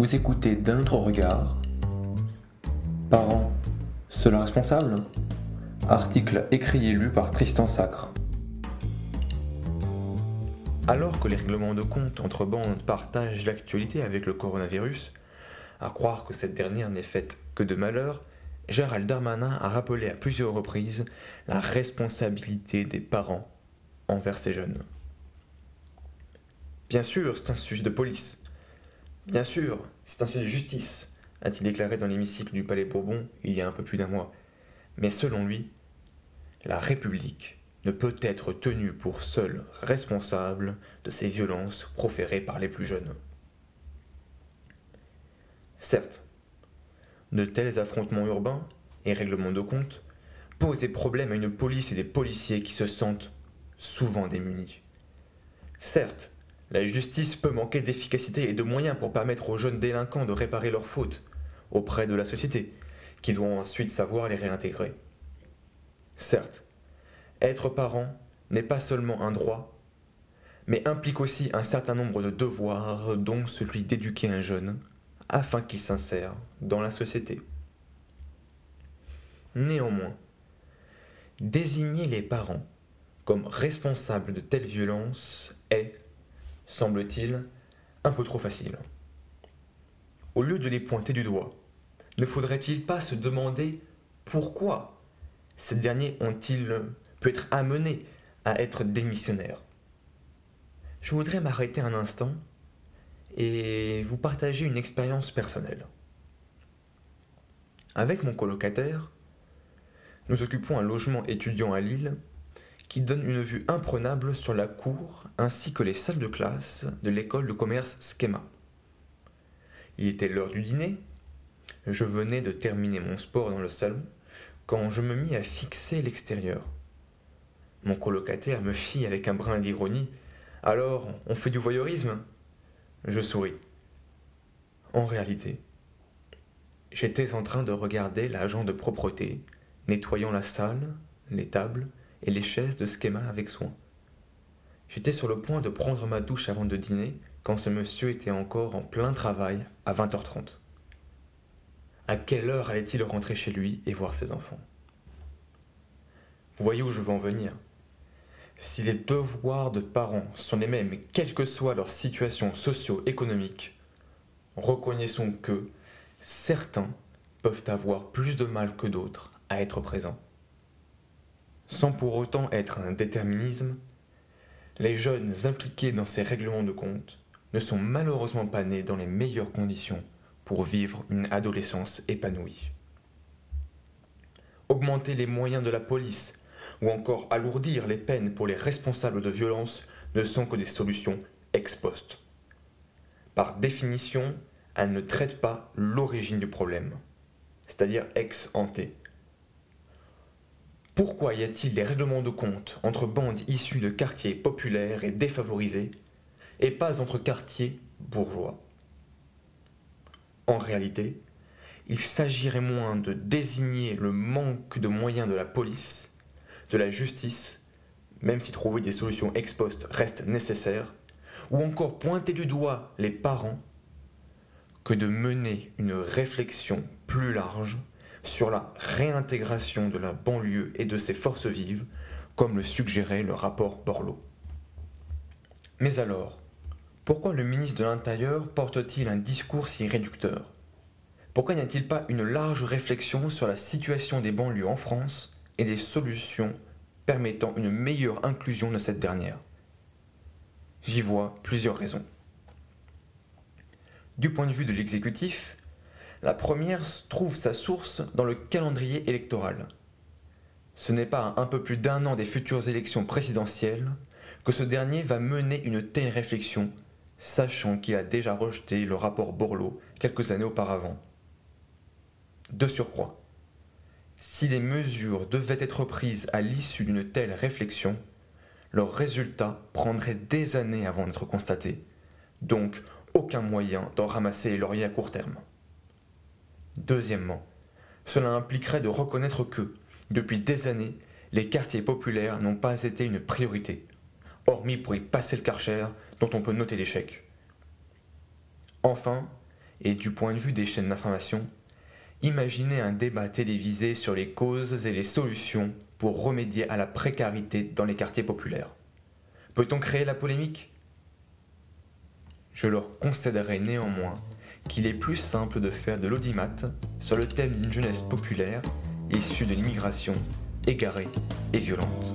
Vous écoutez d'un autre regard. Parents, seul responsable Article écrit et lu par Tristan Sacre. Alors que les règlements de compte entre bandes partagent l'actualité avec le coronavirus, à croire que cette dernière n'est faite que de malheur, Gérald Darmanin a rappelé à plusieurs reprises la responsabilité des parents envers ces jeunes. Bien sûr, c'est un sujet de police, Bien sûr, c'est un sujet de justice, a-t-il déclaré dans l'hémicycle du Palais Bourbon il y a un peu plus d'un mois. Mais selon lui, la République ne peut être tenue pour seule responsable de ces violences proférées par les plus jeunes. Certes, de tels affrontements urbains et règlements de compte posent des problèmes à une police et des policiers qui se sentent souvent démunis. Certes, la justice peut manquer d'efficacité et de moyens pour permettre aux jeunes délinquants de réparer leurs fautes auprès de la société, qui doit ensuite savoir les réintégrer. Certes, être parent n'est pas seulement un droit, mais implique aussi un certain nombre de devoirs, dont celui d'éduquer un jeune, afin qu'il s'insère dans la société. Néanmoins, désigner les parents comme responsables de telles violences est, semble-t-il, un peu trop facile. Au lieu de les pointer du doigt, ne faudrait-il pas se demander pourquoi ces derniers ont-ils pu être amenés à être démissionnaires? Je voudrais m'arrêter un instant et vous partager une expérience personnelle. Avec mon colocataire, nous occupons un logement étudiant à Lille qui donne une vue imprenable sur la cour ainsi que les salles de classe de l'école de commerce Schema. Il était l'heure du dîner, je venais de terminer mon sport dans le salon quand je me mis à fixer l'extérieur. Mon colocataire me fit avec un brin d'ironie Alors, on fait du voyeurisme? Je souris. En réalité, j'étais en train de regarder l'agent de propreté nettoyant la salle, les tables et les chaises de schéma avec soin. J'étais sur le point de prendre ma douche avant de dîner quand ce monsieur était encore en plein travail à 20h30. À quelle heure allait-il rentrer chez lui et voir ses enfants? Vous voyez où je veux en venir Si les devoirs de parents sont les mêmes, quelle que soit leur situation socio-économique, reconnaissons que certains peuvent avoir plus de mal que d'autres à être présents sans pour autant être un déterminisme, les jeunes impliqués dans ces règlements de compte ne sont malheureusement pas nés dans les meilleures conditions pour vivre une adolescence épanouie. Augmenter les moyens de la police ou encore alourdir les peines pour les responsables de violences ne sont que des solutions ex post. Par définition, elles ne traitent pas l'origine du problème, c'est-à-dire ex ante, pourquoi y a-t-il des règlements de compte entre bandes issues de quartiers populaires et défavorisés, et pas entre quartiers bourgeois? En réalité, il s'agirait moins de désigner le manque de moyens de la police, de la justice, même si trouver des solutions ex post reste nécessaire, ou encore pointer du doigt les parents, que de mener une réflexion plus large sur la réintégration de la banlieue et de ses forces vives, comme le suggérait le rapport Borloo. Mais alors, pourquoi le ministre de l'Intérieur porte-t-il un discours si réducteur? Pourquoi n'y a-t-il pas une large réflexion sur la situation des banlieues en France et des solutions permettant une meilleure inclusion de cette dernière? J'y vois plusieurs raisons. Du point de vue de l'exécutif, la première trouve sa source dans le calendrier électoral. Ce n'est pas à un peu plus d'un an des futures élections présidentielles que ce dernier va mener une telle réflexion, sachant qu'il a déjà rejeté le rapport Borloo quelques années auparavant. De surcroît, si des mesures devaient être prises à l'issue d'une telle réflexion, leurs résultats prendraient des années avant d'être constatés, donc aucun moyen d'en ramasser les lauriers à court terme. Deuxièmement, cela impliquerait de reconnaître que, depuis des années, les quartiers populaires n'ont pas été une priorité, hormis pour y passer le karcher dont on peut noter l'échec. Enfin, Et du point de vue des chaînes d'information, imaginez un débat télévisé sur les causes et les solutions pour remédier à la précarité dans les quartiers populaires. Peut-on créer la polémique? Je leur concéderai néanmoins qu'il est plus simple de faire de l'audimat sur le thème d'une jeunesse populaire issue de l'immigration égarée et violente.